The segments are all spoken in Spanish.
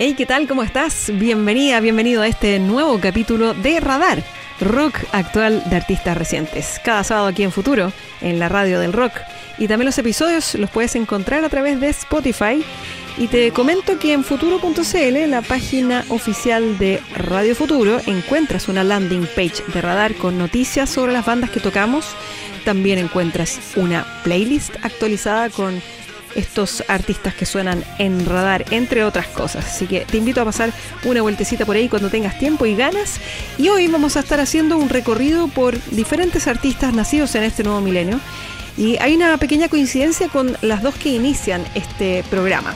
Hey, ¿qué tal? ¿Cómo estás? Bienvenida, bienvenido a este nuevo capítulo de Radar, rock actual de artistas recientes. Cada sábado aquí en Futuro, en la radio del rock. Y también los episodios los puedes encontrar a través de Spotify. Y te comento que en futuro.cl, la página oficial de Radio Futuro, encuentras una landing page de radar con noticias sobre las bandas que tocamos. También encuentras una playlist actualizada con estos artistas que suenan en radar, entre otras cosas. Así que te invito a pasar una vueltecita por ahí cuando tengas tiempo y ganas. Y hoy vamos a estar haciendo un recorrido por diferentes artistas nacidos en este nuevo milenio. Y hay una pequeña coincidencia con las dos que inician este programa.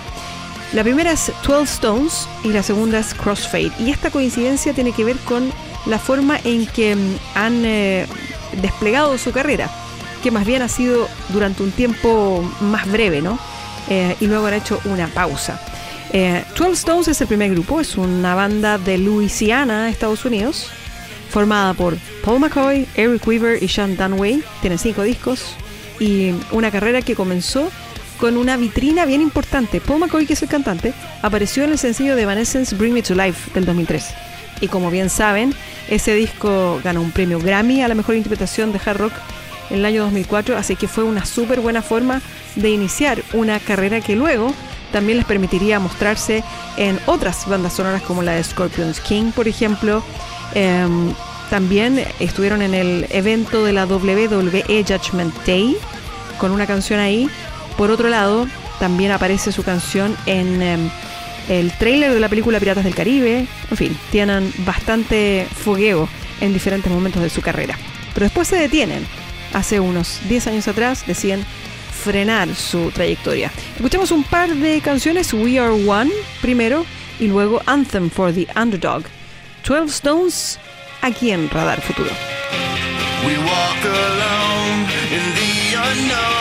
La primera es 12 Stones y la segunda es Crossfade. Y esta coincidencia tiene que ver con la forma en que mm, han eh, desplegado su carrera, que más bien ha sido durante un tiempo más breve, ¿no? Eh, y luego han hecho una pausa. Eh, 12 Stones es el primer grupo, es una banda de Louisiana, Estados Unidos, formada por Paul McCoy, Eric Weaver y Sean Dunway. Tiene cinco discos y una carrera que comenzó con una vitrina bien importante. Paul McCoy, que es el cantante, apareció en el sencillo de Evanescence Bring Me to Life del 2003. Y como bien saben, ese disco ganó un premio Grammy a la mejor interpretación de hard rock en el año 2004, así que fue una súper buena forma de iniciar una carrera que luego también les permitiría mostrarse en otras bandas sonoras como la de Scorpions King, por ejemplo. Em, también estuvieron en el evento de la WWE Judgment Day con una canción ahí. Por otro lado, también aparece su canción en em, el trailer de la película Piratas del Caribe. En fin, tienen bastante fogueo en diferentes momentos de su carrera. Pero después se detienen. Hace unos 10 años atrás deciden frenar su trayectoria. Escuchamos un par de canciones, We Are One primero y luego Anthem for the Underdog. 12 Stones aquí en Radar Futuro. We walk alone in the unknown.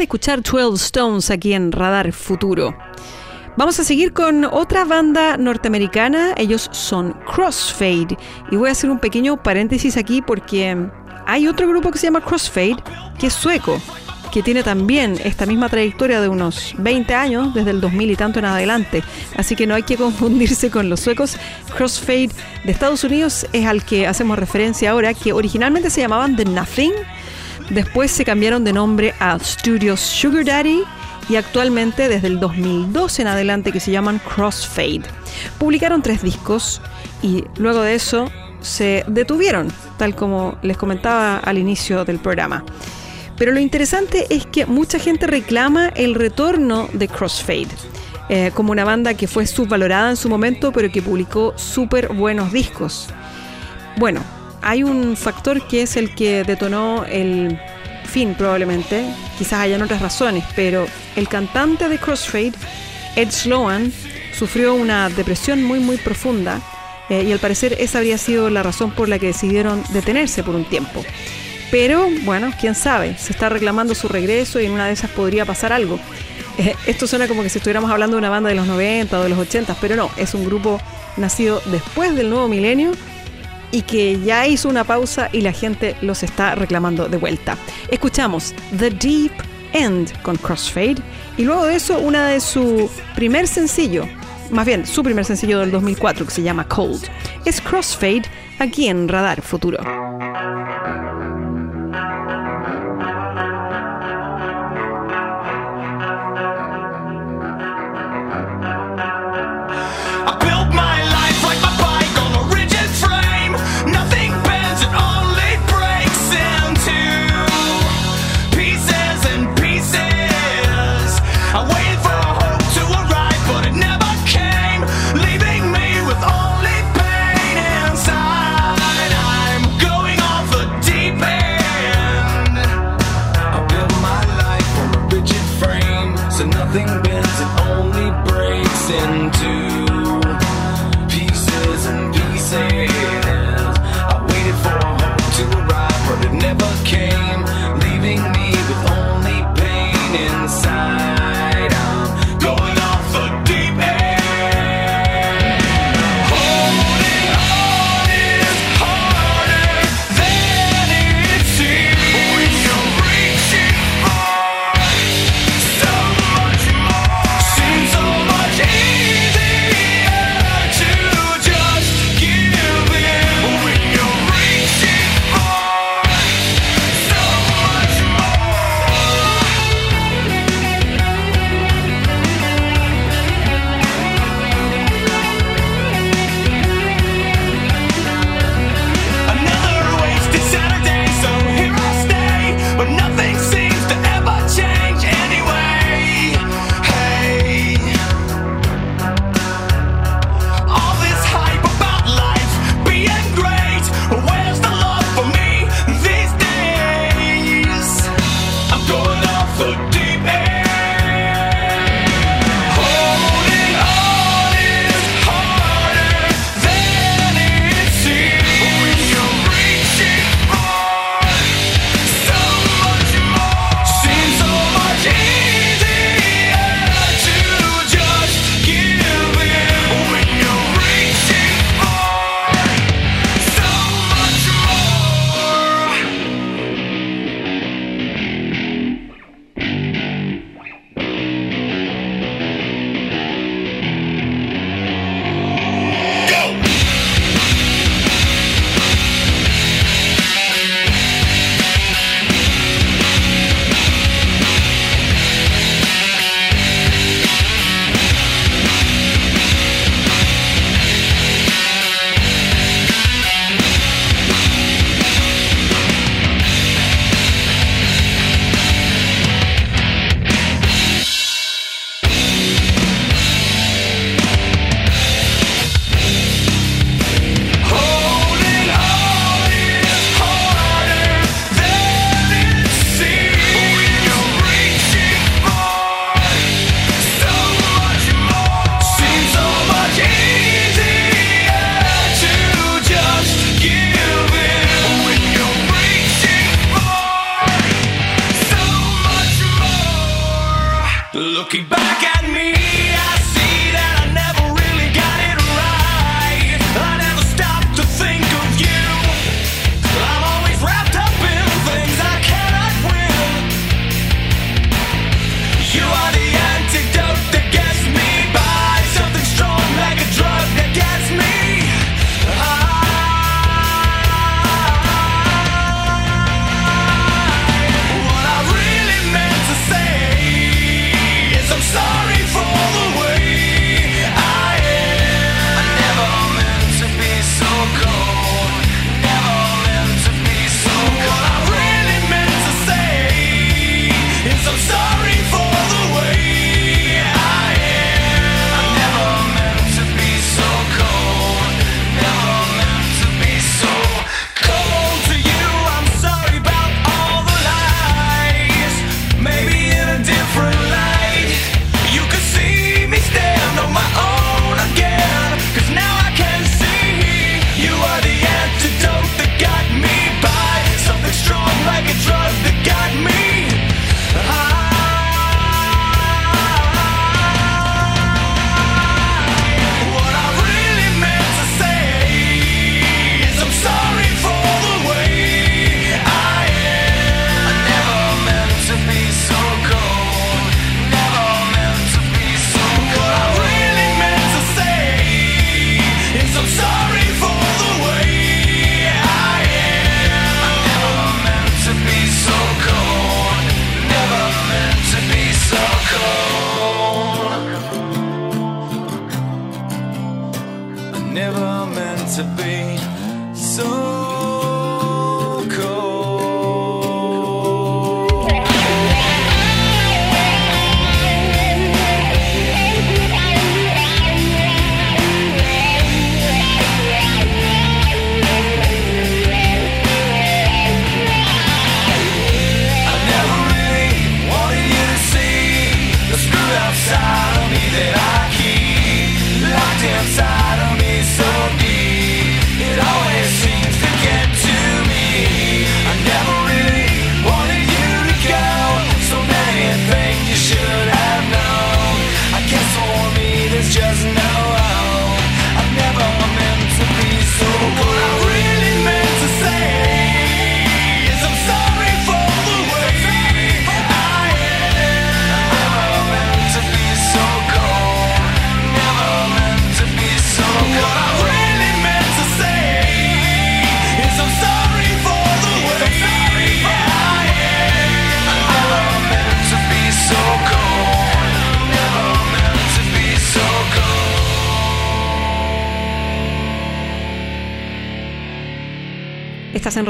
De escuchar 12 Stones aquí en Radar Futuro. Vamos a seguir con otra banda norteamericana, ellos son Crossfade. Y voy a hacer un pequeño paréntesis aquí porque hay otro grupo que se llama Crossfade, que es sueco, que tiene también esta misma trayectoria de unos 20 años, desde el 2000 y tanto en adelante. Así que no hay que confundirse con los suecos. Crossfade de Estados Unidos es al que hacemos referencia ahora, que originalmente se llamaban The Nothing. Después se cambiaron de nombre a Studios Sugar Daddy y actualmente desde el 2012 en adelante que se llaman Crossfade. Publicaron tres discos y luego de eso se detuvieron, tal como les comentaba al inicio del programa. Pero lo interesante es que mucha gente reclama el retorno de Crossfade. eh, como una banda que fue subvalorada en su momento, pero que publicó súper buenos discos. Bueno, hay un factor que es el que detonó el fin probablemente, quizás hayan otras razones, pero el cantante de Crossfade, Ed Sloan, sufrió una depresión muy muy profunda eh, y al parecer esa habría sido la razón por la que decidieron detenerse por un tiempo. Pero bueno, quién sabe, se está reclamando su regreso y en una de esas podría pasar algo. Eh, esto suena como que si estuviéramos hablando de una banda de los 90 o de los 80, pero no, es un grupo nacido después del nuevo milenio y que ya hizo una pausa y la gente los está reclamando de vuelta. Escuchamos The Deep End con Crossfade y luego de eso una de su primer sencillo, más bien su primer sencillo del 2004 que se llama Cold. Es Crossfade aquí en Radar Futuro.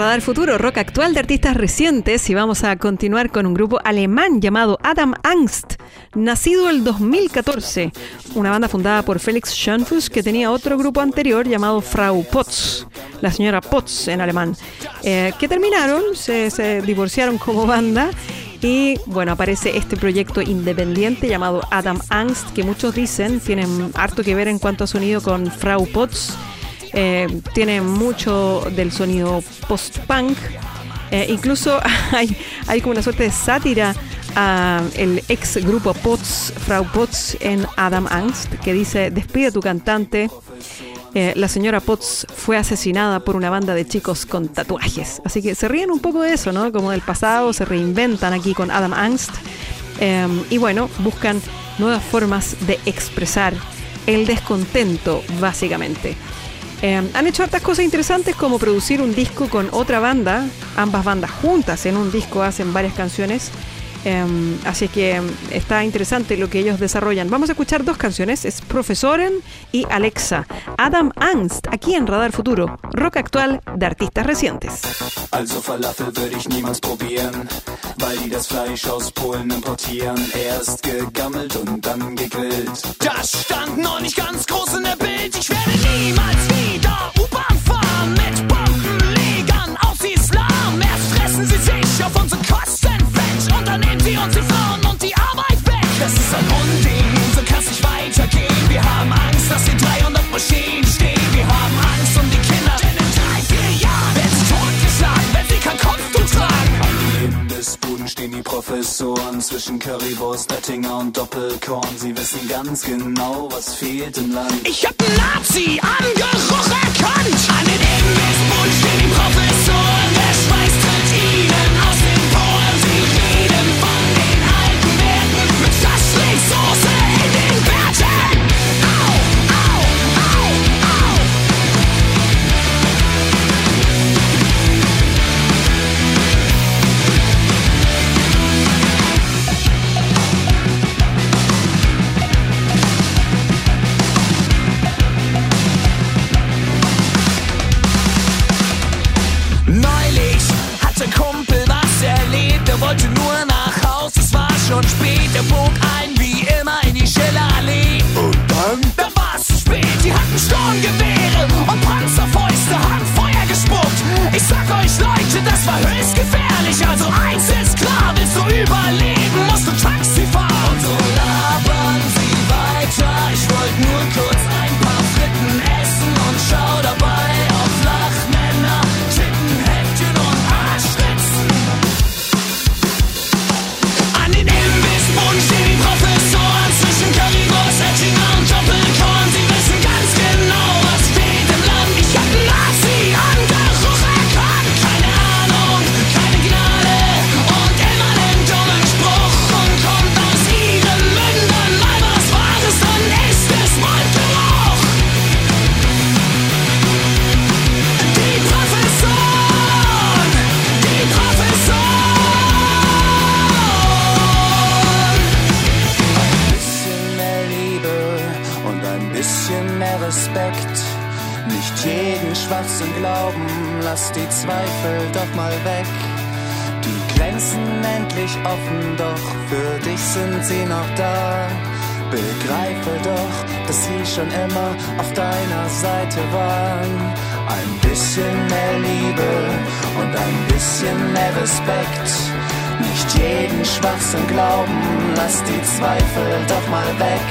Radar Futuro, rock actual de artistas recientes y vamos a continuar con un grupo alemán llamado Adam Angst, nacido el 2014, una banda fundada por Felix Schönfuss que tenía otro grupo anterior llamado Frau Potts, la señora Potts en alemán, eh, que terminaron, se, se divorciaron como banda y bueno, aparece este proyecto independiente llamado Adam Angst, que muchos dicen tienen harto que ver en cuanto a sonido con Frau Potts. Eh, tiene mucho del sonido post-punk. Eh, incluso hay, como una suerte de sátira a el ex grupo Potts, Frau Potts en Adam Angst, que dice, despide a tu cantante. Eh, la señora Potts fue asesinada por una banda de chicos con tatuajes. Así que se ríen un poco de eso, ¿no? Como del pasado, se reinventan aquí con Adam Angst. Y bueno, buscan nuevas formas de expresar el descontento, básicamente. Eh, han hecho hartas cosas interesantes como producir un disco con otra banda, ambas bandas juntas en un disco hacen varias canciones. Eh, así que eh, está interesante lo que ellos desarrollan. Vamos a escuchar dos canciones, es Profesoren y Alexa. Adam Angst, aquí en Radar Futuro, rock actual de artistas recientes. Also Falafel würde ich niemals probieren, weil die das Fleisch aus Polen importieren. Erst gegammelt und dann gegrillt. Das stand noch nicht ganz groß in der Bild. Ich werde niemals wieder U-Bahn fahren mit Bombenlegern aus Islam. Erst fressen sie sich auf unsere Das ist ein Unding, so kann's nicht weitergehen. Wir haben Angst, dass die 300 Maschinen stehen. Wir haben Angst um die Kinder, denn in drei, vier Jahren werden sie totgeschlagen, wenn sie kein Kopftuch tragen. An den Imbissbuden stehen die Professoren zwischen Currywurst, Oettinger und Doppelkorn. Sie wissen ganz genau, was fehlt im Land. Ich hab einen Nazi-Angeruch erkannt. An den Imbissbuden stehen die Professoren. Sind sie noch da. Begreife doch, dass sie schon immer auf deiner Seite waren. Ein bisschen mehr Liebe und ein bisschen mehr Respekt. Nicht jeden Schwachsinn glauben, lass die Zweifel doch mal weg.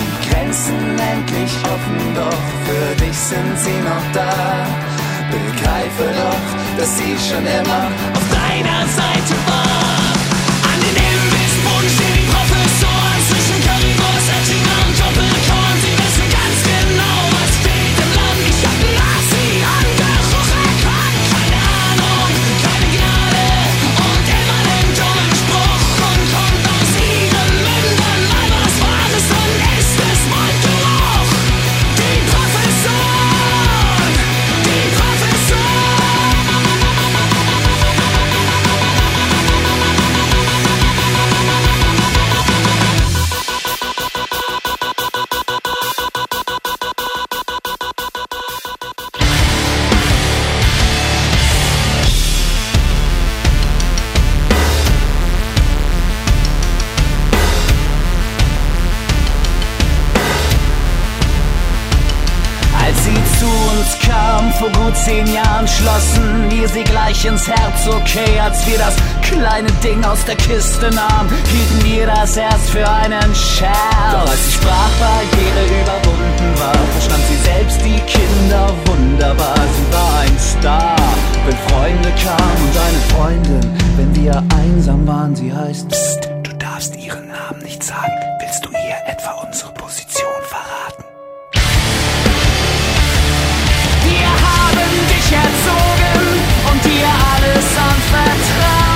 Die Grenzen endlich offen, doch für dich sind sie noch da. Begreife doch, dass sie schon immer auf deiner Seite war. Zehn Jahren, schlossen wir sie gleich ins Herz. Okay, als wir das kleine Ding aus der Kiste nahmen, hielten wir das erst für einen Scherz. Doch als die Sprachbarriere überwunden war, verstand sie selbst die Kinder wunderbar. Sie war ein Star, wenn Freunde kamen und eine Freundin, wenn wir einsam waren. Sie heißt Psst, du darfst ihren Namen nicht sagen. Willst du ihr etwa unsere Position reale sans vertrag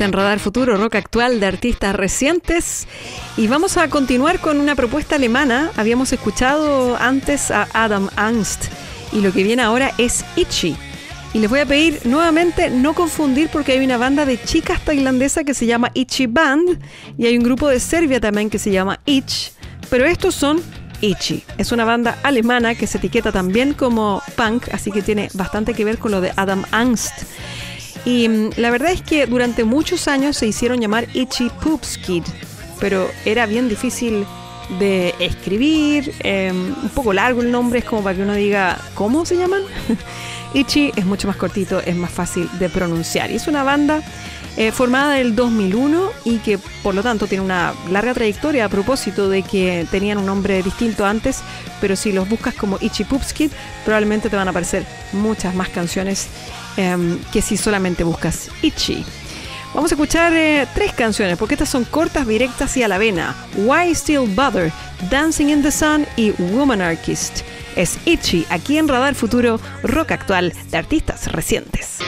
En Radar Futuro, rock actual de artistas recientes. Y vamos a continuar con una propuesta alemana. Habíamos escuchado antes a Adam Angst. Y lo que viene ahora es Itchy. Y les voy a pedir nuevamente no confundir porque hay una banda de chicas tailandesa que se llama Itchy Band. Y hay un grupo de Serbia también que se llama Itch. Pero estos son Itchy. Es una banda alemana que se etiqueta también como punk, así que tiene bastante que ver con lo de Adam Angst. Y mm, la verdad es que durante muchos años se hicieron llamar Itchy Poops Kid, pero era bien difícil de escribir, eh, un poco largo el nombre, es como para que uno diga, ¿cómo se llaman? Itchy es mucho más cortito, es más fácil de pronunciar. Y es una banda eh, formada en el 2001 y que por lo tanto tiene una larga trayectoria a propósito de que tenían un nombre distinto antes, pero si los buscas como Itchy Poops Kid, probablemente te van a aparecer muchas más canciones Em, que si solamente buscas Itchy. Vamos a escuchar eh, tres canciones, porque estas son cortas, directas y a la vena. Why Still Bother, Dancing in the Sun y Womanarchist. Es Itchy, aquí en Radar Futuro, rock actual de artistas recientes.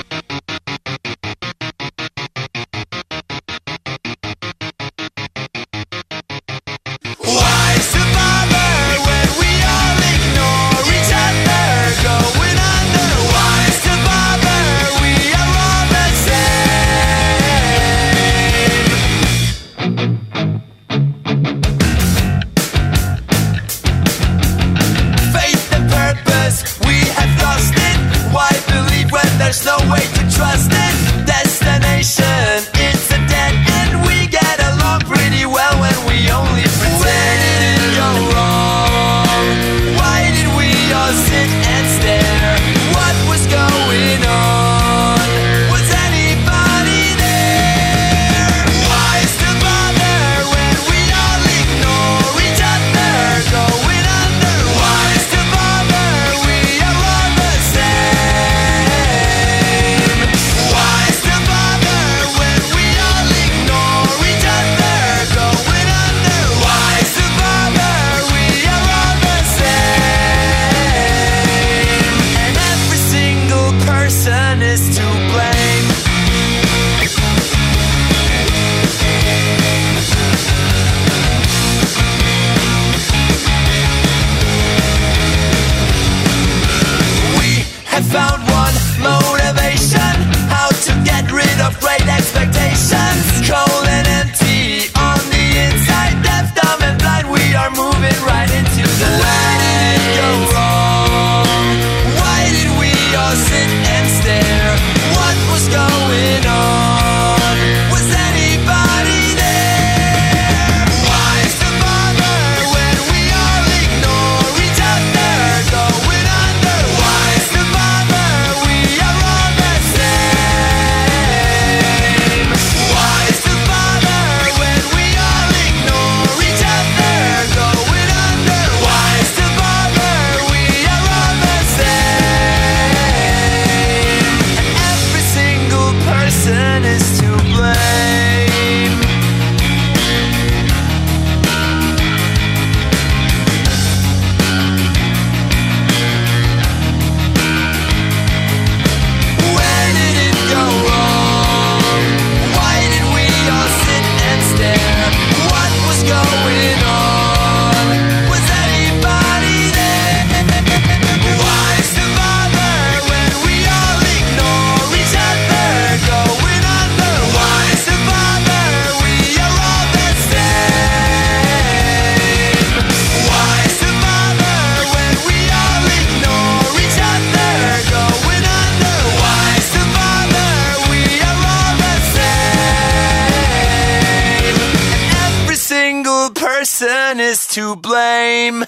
to blame.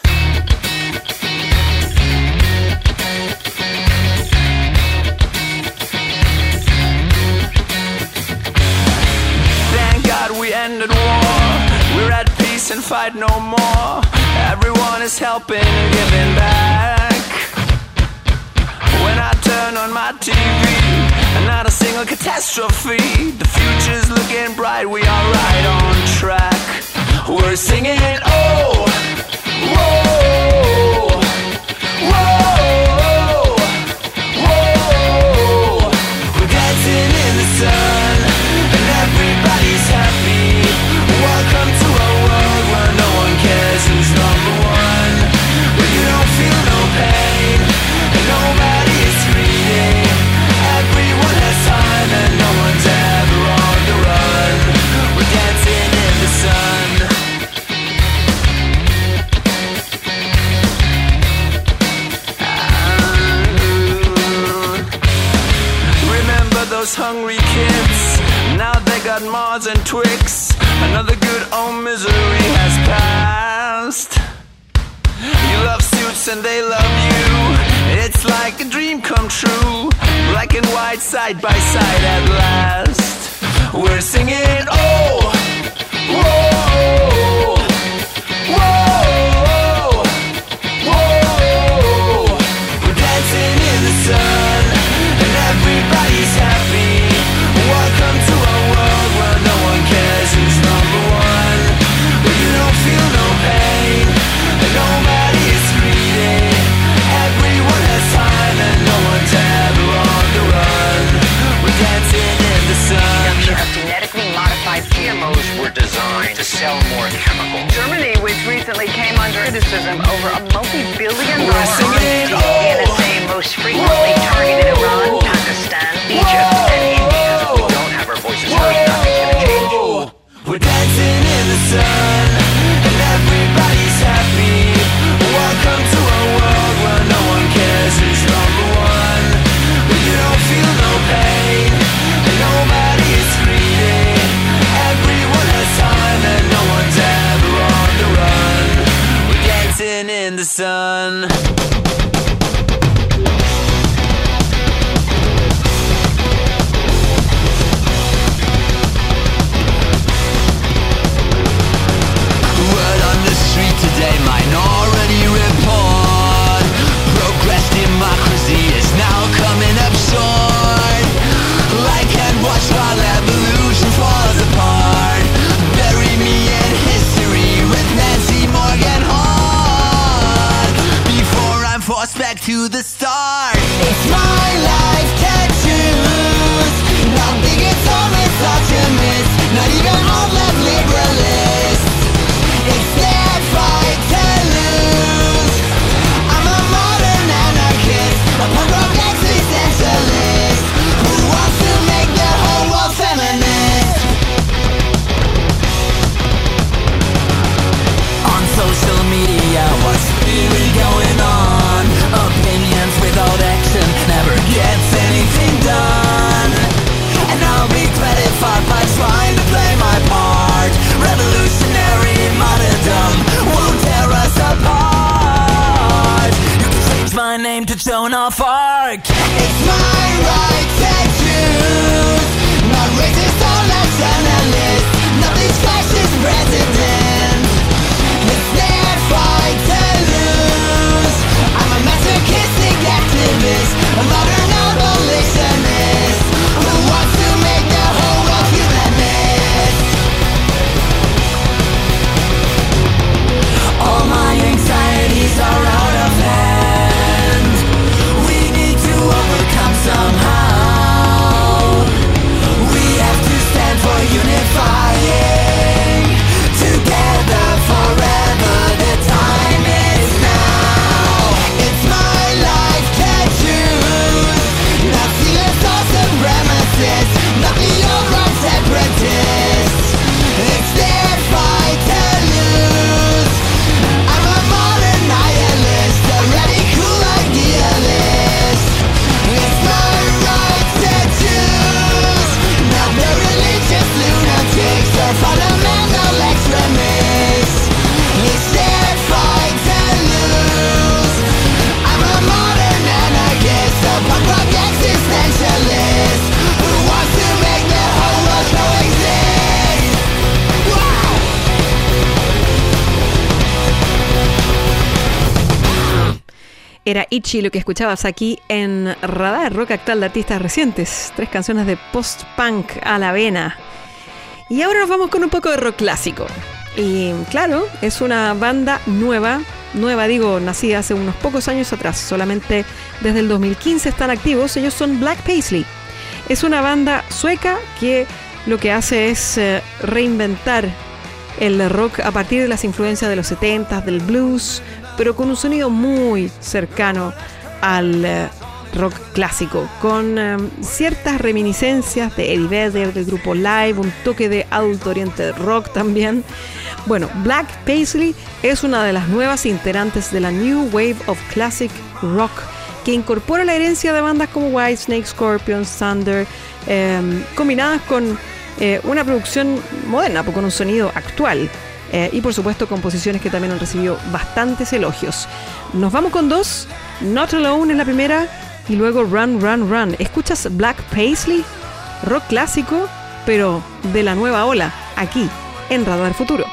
Thank God we ended war. We're at peace and fight no more. Everyone is helping giving back. When I turn on my TV, not a single catastrophe. The future's looking bright. We are right on track. We're singing, oh. Mars and Twix. Another good old misery has passed. You love suits and they love you. It's like a dream come true. Black and white side by side at last. We're singing, oh, whoa. Over a multi-billion dollar singing, oh, most frequently targeted the Era Ichi lo que escuchabas aquí en Radar, rock actual de artistas recientes. Tres canciones de post-punk a la vena. Y ahora nos vamos con un poco de rock clásico. Y claro, es una banda nueva, nueva digo, nacida hace unos pocos años atrás, solamente desde el 2015 están activos. Ellos son Black Paisley. Es una banda sueca que lo que hace es eh, reinventar el rock a partir de las influencias de los 70s, del blues, pero con un sonido muy cercano al eh, rock clásico, con eh, ciertas reminiscencias de Eddie Vedder, del grupo Live, un toque de adulto oriente rock también. Bueno, Black Paisley es una de las nuevas integrantes de la New Wave of Classic Rock, que incorpora la herencia de bandas como Whitesnake, Scorpions, Thunder, eh, combinadas con eh, una producción moderna, con un sonido actual. Eh, y por supuesto composiciones que también han recibido bastantes elogios. Nos vamos con dos. Not Alone es la primera y luego Run, Run, Run. ¿Escuchas Black Paisley? Rock clásico, pero de la nueva ola, aquí, en Radar Futuro.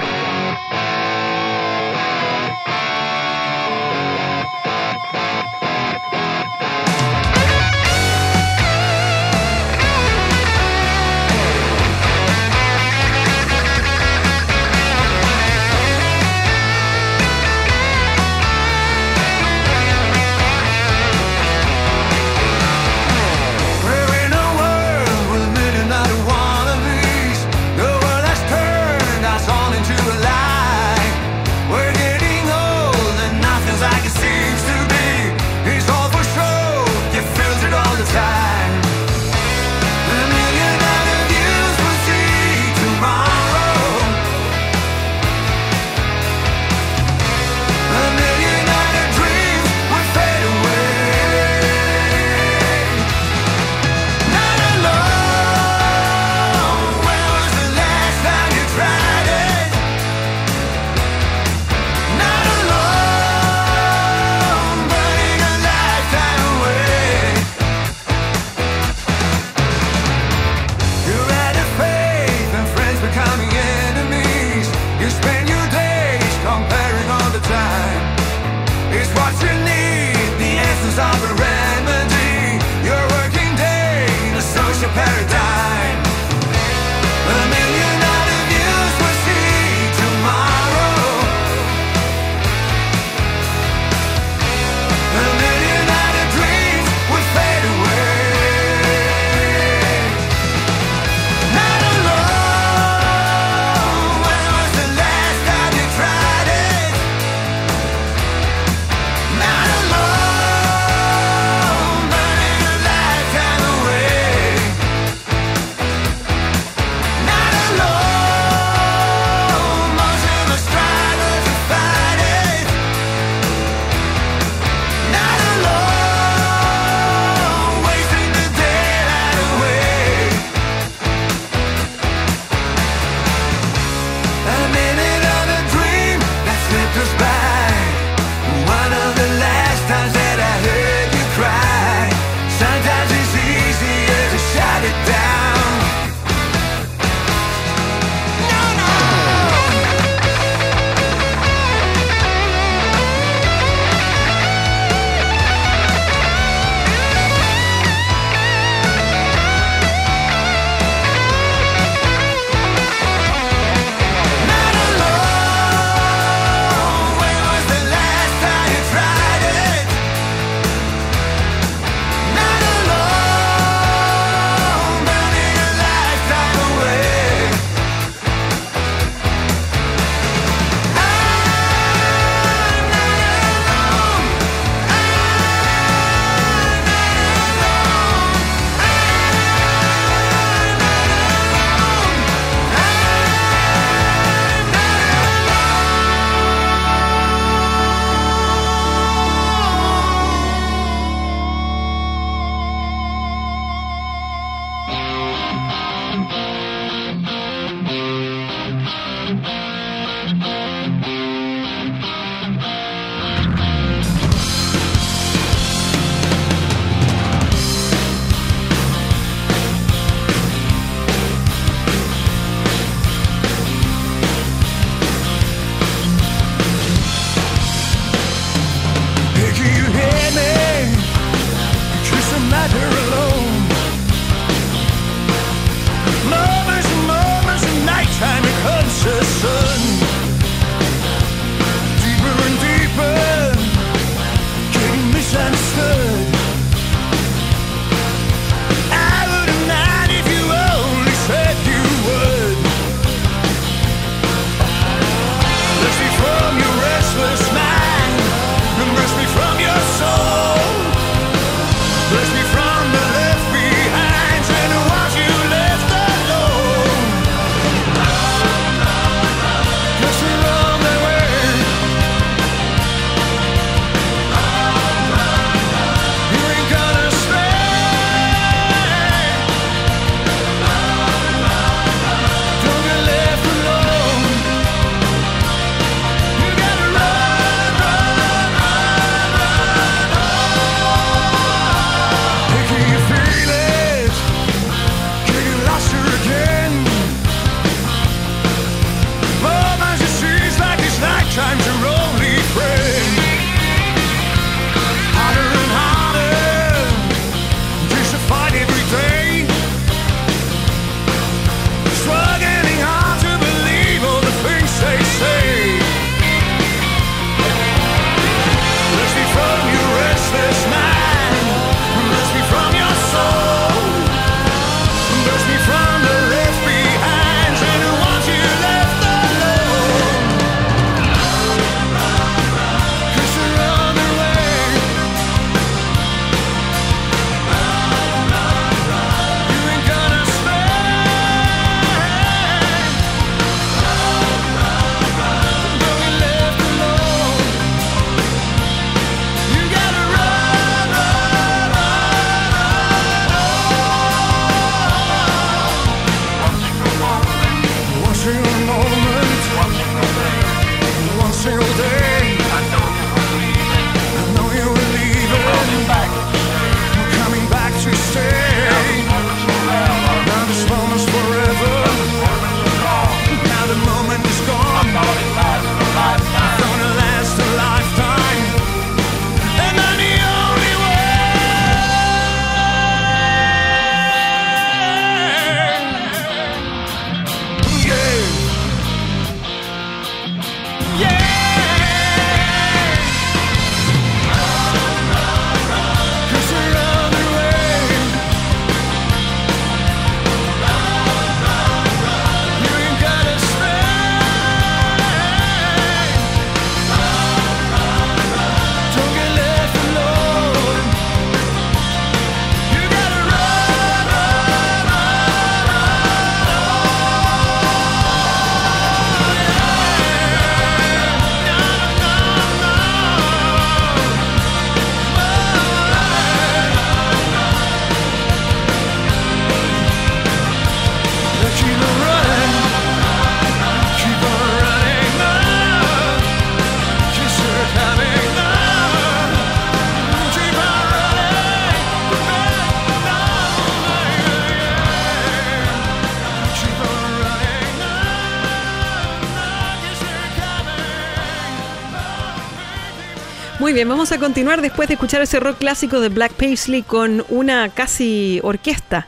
Bien, vamos a continuar después de escuchar ese rock clásico de Black Paisley con una casi orquesta.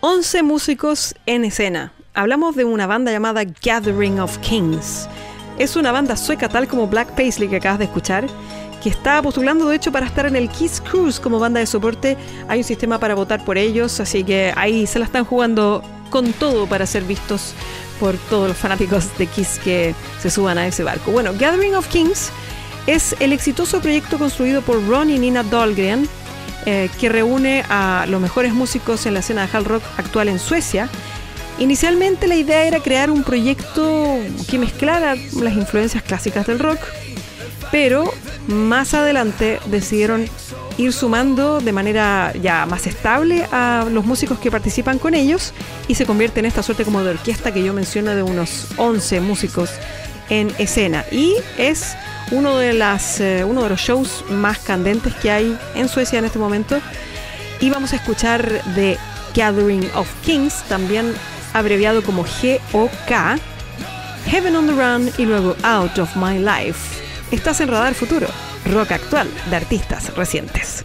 11 músicos en escena. Hablamos de una banda llamada Gathering of Kings. Es una banda sueca tal como Black Paisley que acabas de escuchar, que está postulando de hecho para estar en el Kiss Cruise como banda de soporte. Hay un sistema para votar por ellos, así que ahí se la están jugando con todo para ser vistos por todos los fanáticos de Kiss que se suban a ese barco. Bueno, Gathering of Kings es el exitoso proyecto construido por Ron y Nina Dahlgren, eh, que reúne a los mejores músicos en la escena de hard rock actual en Suecia. Inicialmente la idea era crear un proyecto que mezclara las influencias clásicas del rock, pero más adelante decidieron ir sumando de manera ya más estable a los músicos que participan con ellos y se convierte en esta suerte como de orquesta que yo menciono de unos 11 músicos en escena y es uno de, las, eh, uno de los shows más candentes que hay en Suecia en este momento. Y vamos a escuchar de Gathering of Kings, también abreviado como GOK, Heaven on the Run y luego Out of My Life. Estás en Radar Futuro, rock actual de artistas recientes.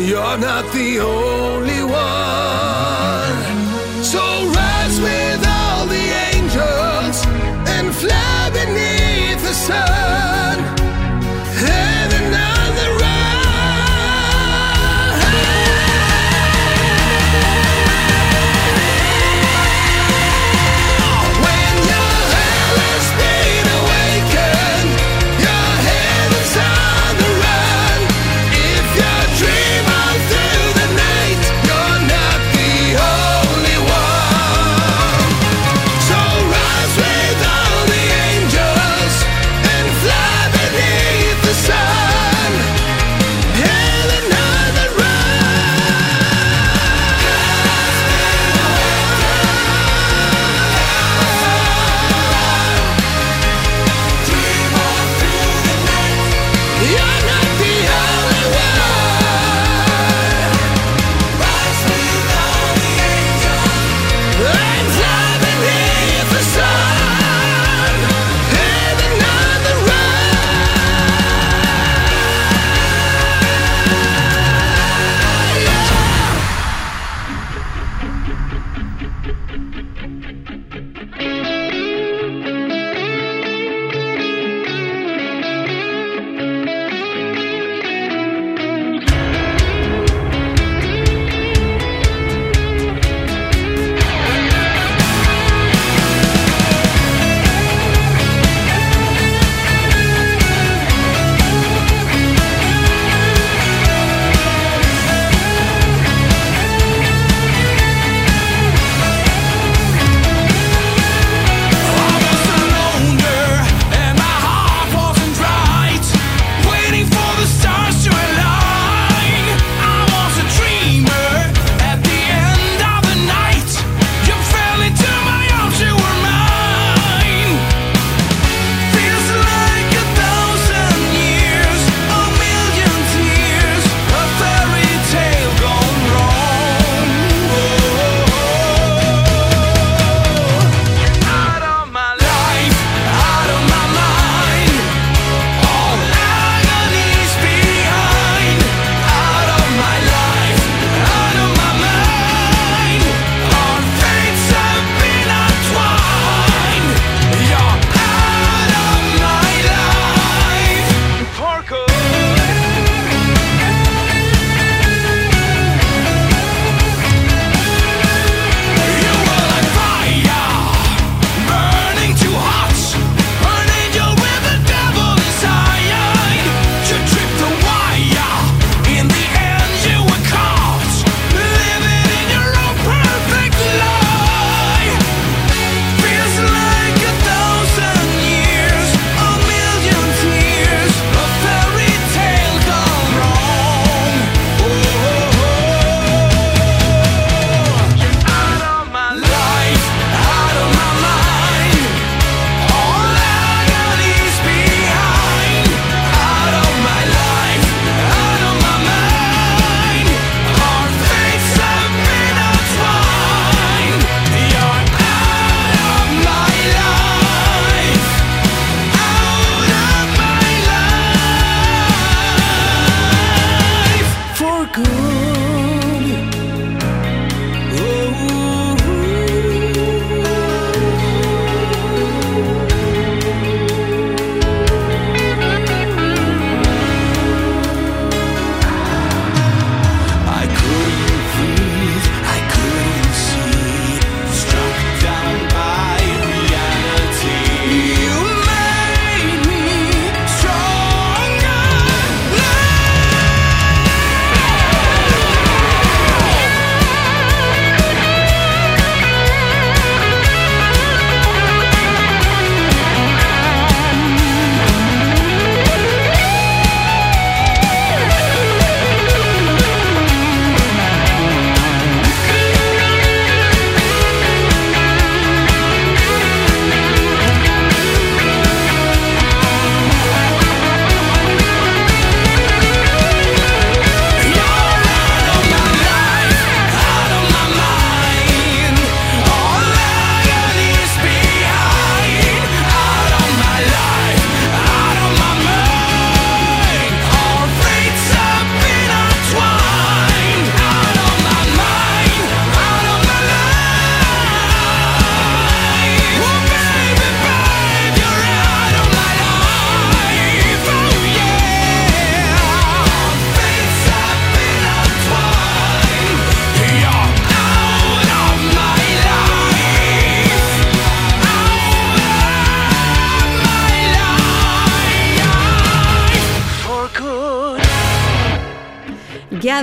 You're not the only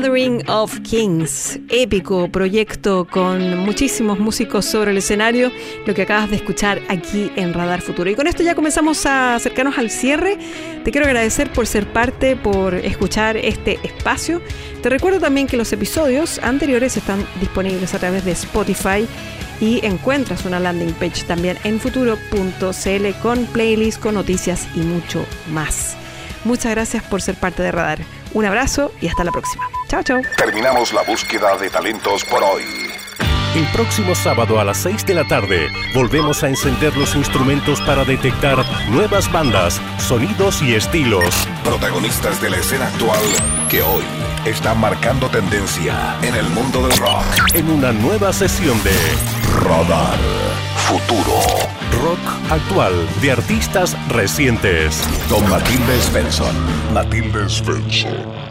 Gathering of Kings, épico proyecto con muchísimos músicos sobre el escenario, lo que acabas de escuchar aquí en Radar Futuro. Y con esto ya comenzamos a acercarnos al cierre. Te quiero agradecer por ser parte, por escuchar este espacio. Te recuerdo también que los episodios anteriores están disponibles a través de Spotify y encuentras una landing page también en futuro.cl con playlists, con noticias y mucho más. Muchas gracias por ser parte de Radar. Un abrazo y hasta la próxima. Chao, chao. Terminamos la búsqueda de talentos por hoy. El próximo sábado a las 6 de la tarde volvemos a encender los instrumentos para detectar nuevas bandas, sonidos y estilos. Protagonistas de la escena actual que hoy están marcando tendencia en el mundo del rock. En una nueva sesión de Radar Futuro. Rock Actual de artistas recientes. Con Matilde Svensson. Matilde Svensson.